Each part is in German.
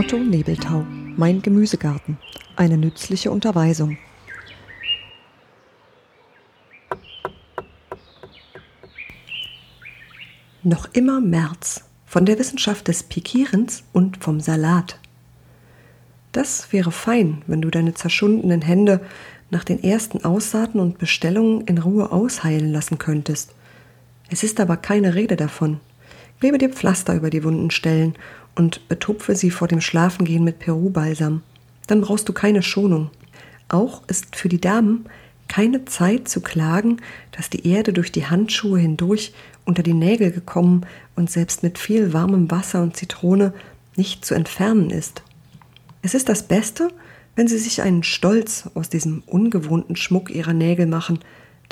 Otto Nebeltau, Mein Gemüsegarten. Eine nützliche Unterweisung. Noch immer März. Von der Wissenschaft des Pikierens und vom Salat. Das wäre fein, wenn du deine zerschundenen Hände nach den ersten Aussaaten und Bestellungen in Ruhe ausheilen lassen könntest. Es ist aber keine Rede davon. Klebe dir Pflaster über die wunden Stellen und betupfe sie vor dem Schlafengehen mit Peru-Balsam. Dann brauchst du keine Schonung. Auch ist für die Damen keine Zeit zu klagen, dass die Erde durch die Handschuhe hindurch unter die Nägel gekommen und selbst mit viel warmem Wasser und Zitrone nicht zu entfernen ist. Es ist das Beste, wenn Sie sich einen Stolz aus diesem ungewohnten Schmuck Ihrer Nägel machen,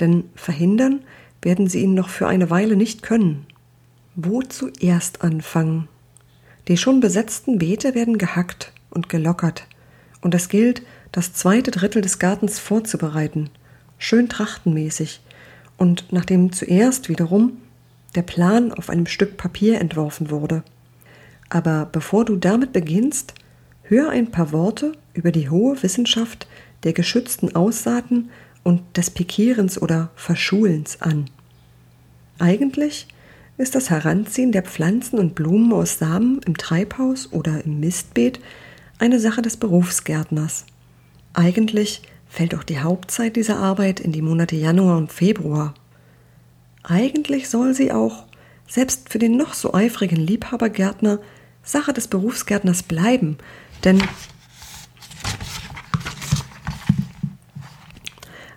denn verhindern werden Sie ihn noch für eine Weile nicht können. Wo zuerst anfangen? Die schon besetzten Beete werden gehackt und gelockert, und es gilt, das zweite Drittel des Gartens vorzubereiten, schön trachtenmäßig, und nachdem zuerst wiederum der Plan auf einem Stück Papier entworfen wurde. Aber bevor du damit beginnst, hör ein paar Worte über die hohe Wissenschaft der geschützten Aussaaten und des Pikierens oder Verschulens an. Eigentlich ist das Heranziehen der Pflanzen und Blumen aus Samen im Treibhaus oder im Mistbeet eine Sache des Berufsgärtners. Eigentlich fällt auch die Hauptzeit dieser Arbeit in die Monate Januar und Februar. Eigentlich soll sie auch, selbst für den noch so eifrigen Liebhabergärtner, Sache des Berufsgärtners bleiben, denn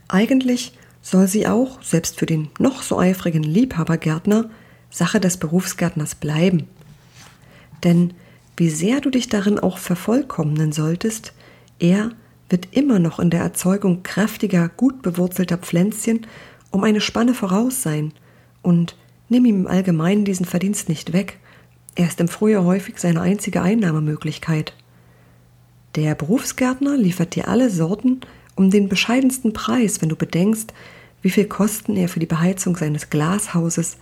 eigentlich soll sie auch, selbst für den noch so eifrigen Liebhabergärtner, Sache des Berufsgärtners bleiben. Denn wie sehr du dich darin auch vervollkommnen solltest, er wird immer noch in der Erzeugung kräftiger, gut bewurzelter Pflänzchen um eine Spanne voraus sein, und nimm ihm im Allgemeinen diesen Verdienst nicht weg, er ist im Frühjahr häufig seine einzige Einnahmemöglichkeit. Der Berufsgärtner liefert dir alle Sorten um den bescheidensten Preis, wenn du bedenkst, wie viel Kosten er für die Beheizung seines Glashauses,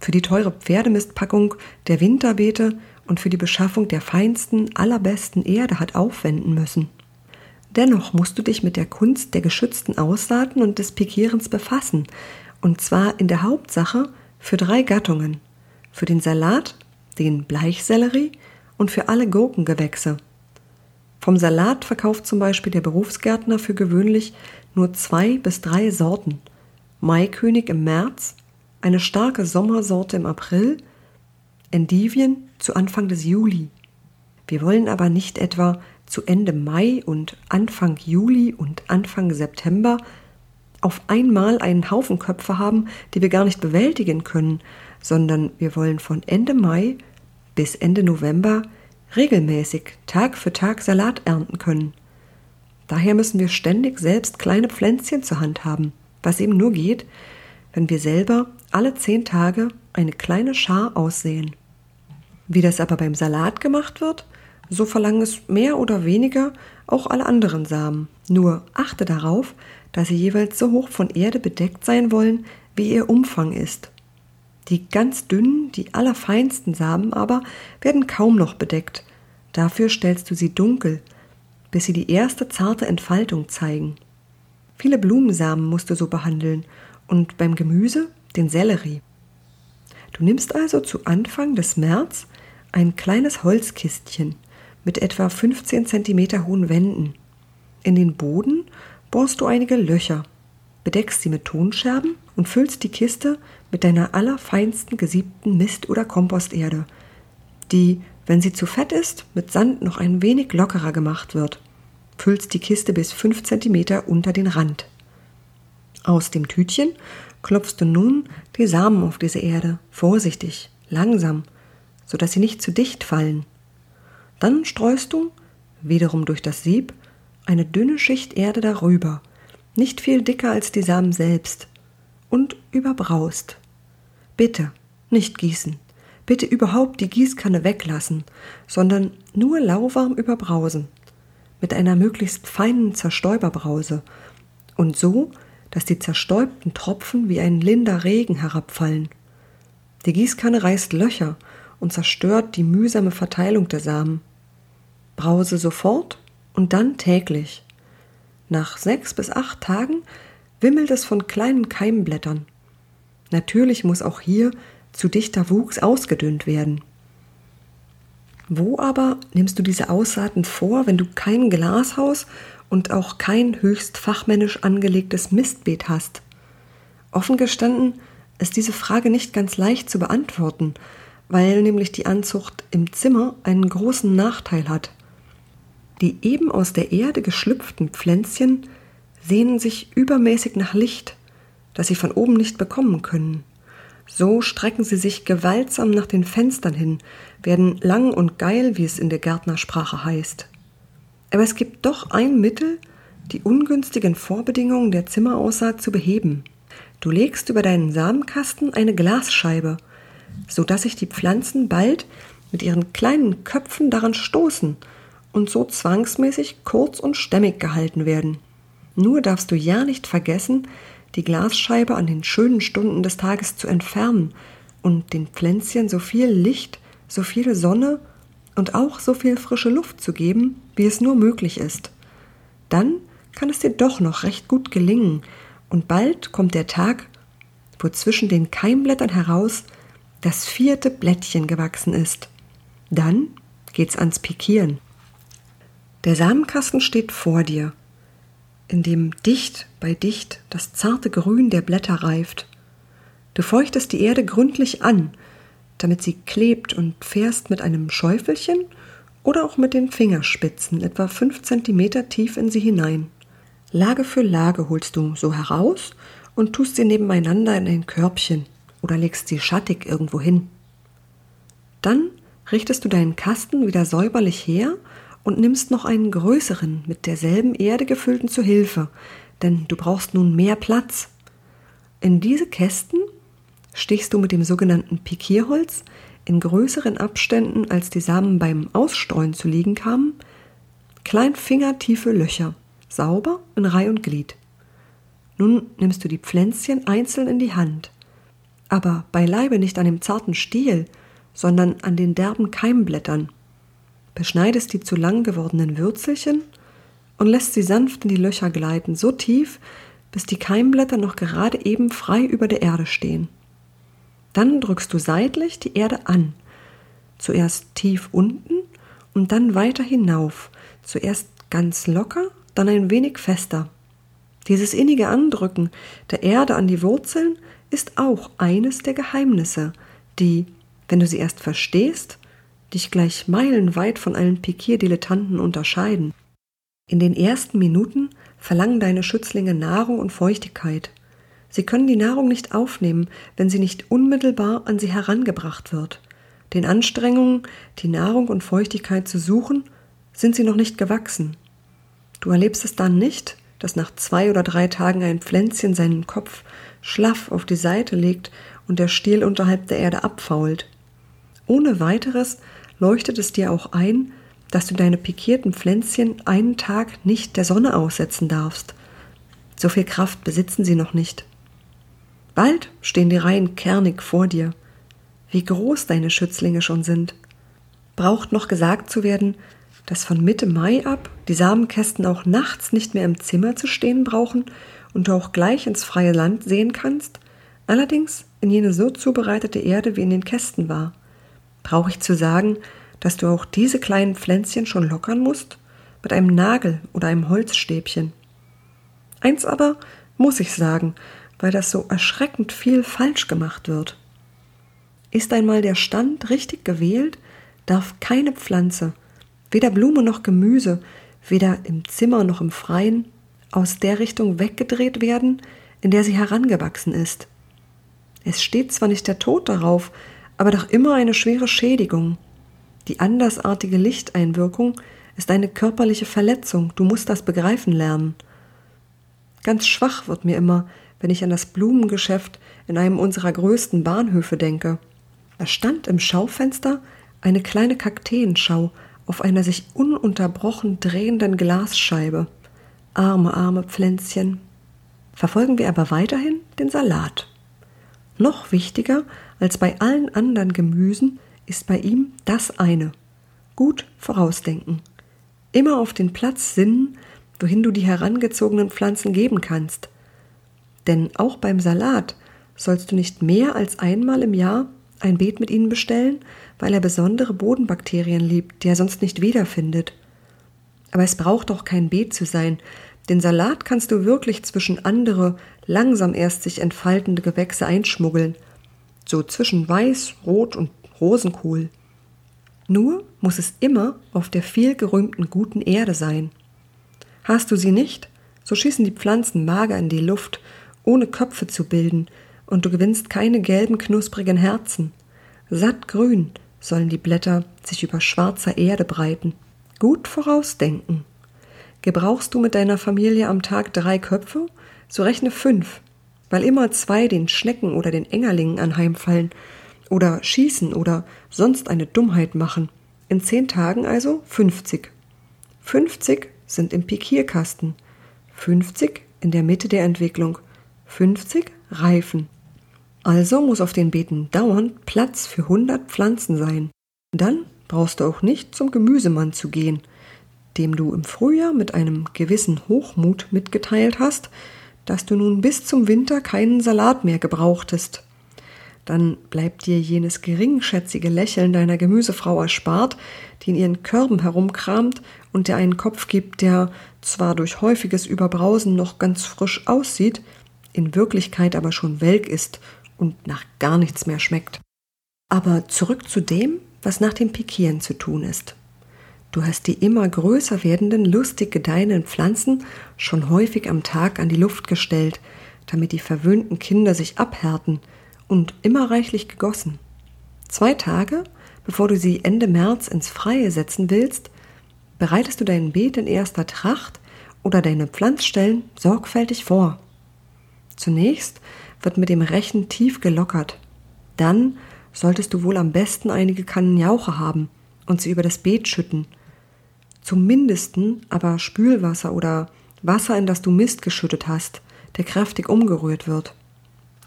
für die teure Pferdemistpackung der Winterbeete und für die Beschaffung der feinsten, allerbesten Erde hat aufwenden müssen. Dennoch musst du dich mit der Kunst der geschützten Aussaaten und des Pikierens befassen, und zwar in der Hauptsache für drei Gattungen: für den Salat, den Bleichsellerie und für alle Gurkengewächse. Vom Salat verkauft zum Beispiel der Berufsgärtner für gewöhnlich nur zwei bis drei Sorten. Maikönig im März, eine starke Sommersorte im April, Endivien zu Anfang des Juli. Wir wollen aber nicht etwa zu Ende Mai und Anfang Juli und Anfang September auf einmal einen Haufen Köpfe haben, die wir gar nicht bewältigen können, sondern wir wollen von Ende Mai bis Ende November regelmäßig Tag für Tag Salat ernten können. Daher müssen wir ständig selbst kleine Pflänzchen zur Hand haben, was eben nur geht, wenn wir selber alle zehn Tage eine kleine Schar aussehen. Wie das aber beim Salat gemacht wird, so verlangen es mehr oder weniger auch alle anderen Samen. Nur achte darauf, dass sie jeweils so hoch von Erde bedeckt sein wollen, wie ihr Umfang ist. Die ganz dünnen, die allerfeinsten Samen aber werden kaum noch bedeckt. Dafür stellst du sie dunkel, bis sie die erste zarte Entfaltung zeigen. Viele Blumensamen musst du so behandeln und beim Gemüse den Sellerie. Du nimmst also zu Anfang des März ein kleines Holzkistchen mit etwa 15 cm hohen Wänden. In den Boden bohrst du einige Löcher, bedeckst sie mit Tonscherben und füllst die Kiste mit deiner allerfeinsten gesiebten Mist- oder Komposterde, die, wenn sie zu fett ist, mit Sand noch ein wenig lockerer gemacht wird. Füllst die Kiste bis 5 cm unter den Rand. Aus dem Tütchen klopfst du nun die Samen auf diese Erde, vorsichtig, langsam, so dass sie nicht zu dicht fallen. Dann streust du, wiederum durch das Sieb, eine dünne Schicht Erde darüber, nicht viel dicker als die Samen selbst, und überbraust. Bitte nicht gießen, bitte überhaupt die Gießkanne weglassen, sondern nur lauwarm überbrausen, mit einer möglichst feinen Zerstäuberbrause, und so, dass die zerstäubten Tropfen wie ein linder Regen herabfallen. Die Gießkanne reißt Löcher und zerstört die mühsame Verteilung der Samen. Brause sofort und dann täglich. Nach sechs bis acht Tagen wimmelt es von kleinen Keimblättern. Natürlich muss auch hier zu dichter Wuchs ausgedünnt werden. Wo aber nimmst du diese Aussaaten vor, wenn du kein Glashaus und auch kein höchst fachmännisch angelegtes Mistbeet hast? Offen gestanden ist diese Frage nicht ganz leicht zu beantworten, weil nämlich die Anzucht im Zimmer einen großen Nachteil hat. Die eben aus der Erde geschlüpften Pflänzchen sehnen sich übermäßig nach Licht, das sie von oben nicht bekommen können. So strecken sie sich gewaltsam nach den Fenstern hin, werden lang und geil, wie es in der Gärtnersprache heißt. Aber es gibt doch ein Mittel, die ungünstigen Vorbedingungen der Zimmeraussaat zu beheben. Du legst über deinen Samenkasten eine Glasscheibe, so dass sich die Pflanzen bald mit ihren kleinen Köpfen daran stoßen und so zwangsmäßig kurz und stämmig gehalten werden. Nur darfst du ja nicht vergessen, die Glasscheibe an den schönen Stunden des Tages zu entfernen und den Pflänzchen so viel Licht, so viel Sonne und auch so viel frische Luft zu geben, wie es nur möglich ist. Dann kann es dir doch noch recht gut gelingen, und bald kommt der Tag, wo zwischen den Keimblättern heraus das vierte Blättchen gewachsen ist. Dann geht's ans Pikieren. Der Samenkasten steht vor dir, in dem dicht bei dicht das zarte Grün der Blätter reift. Du feuchtest die Erde gründlich an, damit sie klebt und fährst mit einem Schäufelchen oder auch mit den Fingerspitzen etwa fünf Zentimeter tief in sie hinein. Lage für Lage holst du so heraus und tust sie nebeneinander in ein Körbchen oder legst sie schattig irgendwo hin. Dann richtest du deinen Kasten wieder säuberlich her und nimmst noch einen größeren mit derselben Erde gefüllten zu Hilfe, denn du brauchst nun mehr Platz. In diese Kästen stichst du mit dem sogenannten Pikierholz in größeren Abständen, als die Samen beim Ausstreuen zu liegen kamen, kleinfingertiefe Löcher, sauber in Reih und Glied. Nun nimmst du die Pflänzchen einzeln in die Hand, aber beileibe nicht an dem zarten Stiel, sondern an den derben Keimblättern beschneidest die zu lang gewordenen Würzelchen und lässt sie sanft in die Löcher gleiten, so tief, bis die Keimblätter noch gerade eben frei über der Erde stehen. Dann drückst du seitlich die Erde an, zuerst tief unten und dann weiter hinauf, zuerst ganz locker, dann ein wenig fester. Dieses innige Andrücken der Erde an die Wurzeln ist auch eines der Geheimnisse, die, wenn du sie erst verstehst, dich gleich meilenweit von allen Pikierdilettanten unterscheiden. In den ersten Minuten verlangen deine Schützlinge Nahrung und Feuchtigkeit. Sie können die Nahrung nicht aufnehmen, wenn sie nicht unmittelbar an sie herangebracht wird. Den Anstrengungen, die Nahrung und Feuchtigkeit zu suchen, sind sie noch nicht gewachsen. Du erlebst es dann nicht, dass nach zwei oder drei Tagen ein Pflänzchen seinen Kopf schlaff auf die Seite legt und der Stiel unterhalb der Erde abfault. Ohne weiteres leuchtet es dir auch ein, dass du deine pikierten Pflänzchen einen Tag nicht der Sonne aussetzen darfst. So viel Kraft besitzen sie noch nicht. Bald stehen die Reihen kernig vor dir. Wie groß deine Schützlinge schon sind. Braucht noch gesagt zu werden, dass von Mitte Mai ab die Samenkästen auch nachts nicht mehr im Zimmer zu stehen brauchen und du auch gleich ins freie Land sehen kannst, allerdings in jene so zubereitete Erde wie in den Kästen war. Brauche ich zu sagen, dass du auch diese kleinen Pflänzchen schon lockern musst? Mit einem Nagel oder einem Holzstäbchen. Eins aber muss ich sagen, weil das so erschreckend viel falsch gemacht wird. Ist einmal der Stand richtig gewählt, darf keine Pflanze, weder Blume noch Gemüse, weder im Zimmer noch im Freien, aus der Richtung weggedreht werden, in der sie herangewachsen ist. Es steht zwar nicht der Tod darauf, aber doch immer eine schwere Schädigung. Die andersartige Lichteinwirkung ist eine körperliche Verletzung, du musst das begreifen lernen. Ganz schwach wird mir immer, wenn ich an das Blumengeschäft in einem unserer größten Bahnhöfe denke. Da stand im Schaufenster eine kleine Kakteenschau auf einer sich ununterbrochen drehenden Glasscheibe. Arme, arme Pflänzchen. Verfolgen wir aber weiterhin den Salat. Noch wichtiger als bei allen anderen Gemüsen ist bei ihm das eine. Gut vorausdenken. Immer auf den Platz sinnen, wohin du die herangezogenen Pflanzen geben kannst. Denn auch beim Salat sollst du nicht mehr als einmal im Jahr ein Beet mit ihnen bestellen, weil er besondere Bodenbakterien liebt, die er sonst nicht wiederfindet. Aber es braucht doch kein Beet zu sein. Den Salat kannst du wirklich zwischen andere, langsam erst sich entfaltende Gewächse einschmuggeln. So zwischen Weiß, Rot und Rosenkohl. Nur muss es immer auf der viel gerühmten guten Erde sein. Hast du sie nicht, so schießen die Pflanzen mager in die Luft, ohne Köpfe zu bilden, und du gewinnst keine gelben, knusprigen Herzen. Sattgrün sollen die Blätter sich über schwarzer Erde breiten. Gut vorausdenken. Gebrauchst du mit deiner Familie am Tag drei Köpfe, so rechne fünf, weil immer zwei den Schnecken oder den Engerlingen anheimfallen oder schießen oder sonst eine Dummheit machen. In zehn Tagen also fünfzig. Fünfzig sind im Pikierkasten, fünfzig in der Mitte der Entwicklung, fünfzig reifen. Also muss auf den Beeten dauernd Platz für hundert Pflanzen sein. Dann brauchst du auch nicht zum Gemüsemann zu gehen, dem du im Frühjahr mit einem gewissen Hochmut mitgeteilt hast, dass du nun bis zum Winter keinen Salat mehr gebrauchtest. Dann bleibt dir jenes geringschätzige Lächeln deiner Gemüsefrau erspart, die in ihren Körben herumkramt und dir einen Kopf gibt, der zwar durch häufiges Überbrausen noch ganz frisch aussieht, in Wirklichkeit aber schon welk ist und nach gar nichts mehr schmeckt. Aber zurück zu dem, was nach dem Pikieren zu tun ist. Du hast die immer größer werdenden, lustig gedeihenden Pflanzen schon häufig am Tag an die Luft gestellt, damit die verwöhnten Kinder sich abhärten und immer reichlich gegossen. Zwei Tage, bevor du sie Ende März ins Freie setzen willst, bereitest du dein Beet in erster Tracht oder deine Pflanzstellen sorgfältig vor. Zunächst wird mit dem Rechen tief gelockert. Dann solltest du wohl am besten einige Kannen Jauche haben und sie über das Beet schütten. Zum Mindesten aber Spülwasser oder Wasser, in das du Mist geschüttet hast, der kräftig umgerührt wird.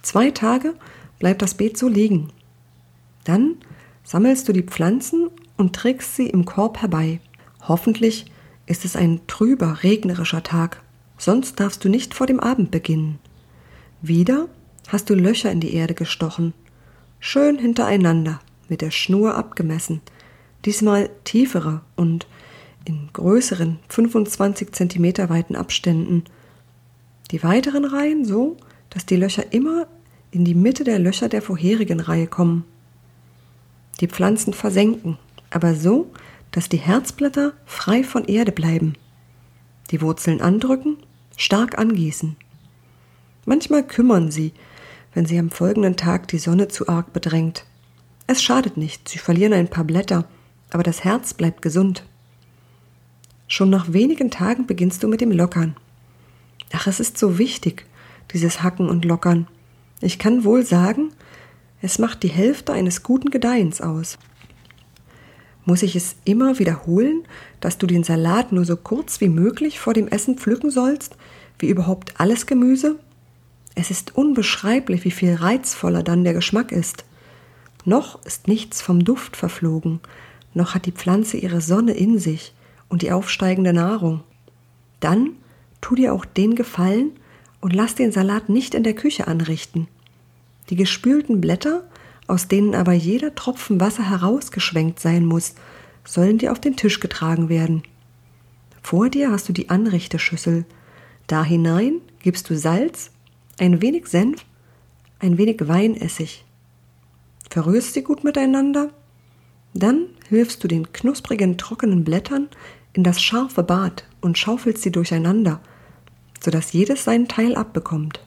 Zwei Tage bleibt das Beet so liegen. Dann sammelst du die Pflanzen und trägst sie im Korb herbei. Hoffentlich ist es ein trüber, regnerischer Tag, sonst darfst du nicht vor dem Abend beginnen. Wieder hast du Löcher in die Erde gestochen, schön hintereinander, mit der Schnur abgemessen, diesmal tiefere und in größeren 25 Zentimeter weiten Abständen. Die weiteren Reihen so, dass die Löcher immer in die Mitte der Löcher der vorherigen Reihe kommen. Die Pflanzen versenken, aber so, dass die Herzblätter frei von Erde bleiben. Die Wurzeln andrücken, stark angießen. Manchmal kümmern sie, wenn sie am folgenden Tag die Sonne zu arg bedrängt. Es schadet nicht, sie verlieren ein paar Blätter, aber das Herz bleibt gesund. Schon nach wenigen Tagen beginnst du mit dem Lockern. Ach, es ist so wichtig, dieses Hacken und Lockern. Ich kann wohl sagen, es macht die Hälfte eines guten Gedeihens aus. Muss ich es immer wiederholen, dass du den Salat nur so kurz wie möglich vor dem Essen pflücken sollst, wie überhaupt alles Gemüse? Es ist unbeschreiblich, wie viel reizvoller dann der Geschmack ist. Noch ist nichts vom Duft verflogen, noch hat die Pflanze ihre Sonne in sich und die aufsteigende Nahrung. Dann tu dir auch den Gefallen und lass den Salat nicht in der Küche anrichten. Die gespülten Blätter, aus denen aber jeder Tropfen Wasser herausgeschwenkt sein muss, sollen dir auf den Tisch getragen werden. Vor dir hast du die Anrichteschüssel. Da hinein gibst du Salz ein wenig Senf, ein wenig Weinessig. Verrührst sie gut miteinander, dann hilfst du den knusprigen, trockenen Blättern in das scharfe Bad und schaufelst sie durcheinander, sodass jedes seinen Teil abbekommt.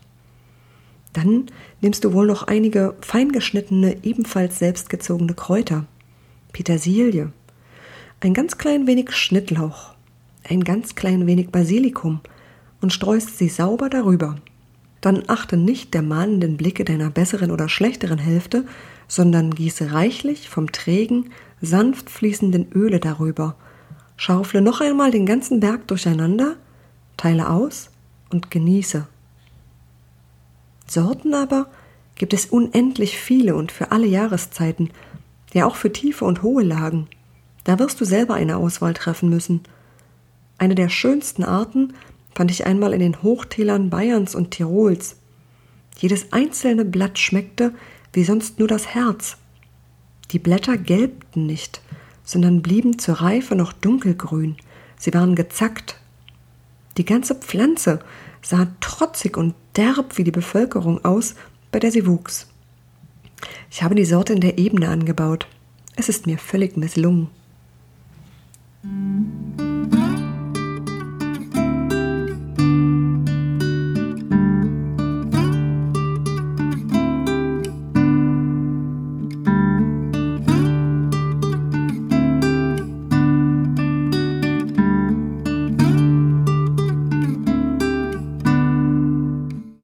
Dann nimmst du wohl noch einige feingeschnittene, ebenfalls selbstgezogene Kräuter, Petersilie, ein ganz klein wenig Schnittlauch, ein ganz klein wenig Basilikum. Und streust sie sauber darüber dann achte nicht der mahnenden Blicke deiner besseren oder schlechteren Hälfte, sondern gieße reichlich vom trägen, sanft fließenden Öle darüber. Schaufle noch einmal den ganzen Berg durcheinander, teile aus und genieße. Sorten aber gibt es unendlich viele und für alle Jahreszeiten, ja auch für tiefe und hohe Lagen. Da wirst du selber eine Auswahl treffen müssen. Eine der schönsten Arten fand ich einmal in den Hochtälern Bayerns und Tirols. Jedes einzelne Blatt schmeckte wie sonst nur das Herz. Die Blätter gelbten nicht, sondern blieben zur Reife noch dunkelgrün. Sie waren gezackt. Die ganze Pflanze sah trotzig und derb wie die Bevölkerung aus, bei der sie wuchs. Ich habe die Sorte in der Ebene angebaut. Es ist mir völlig misslungen.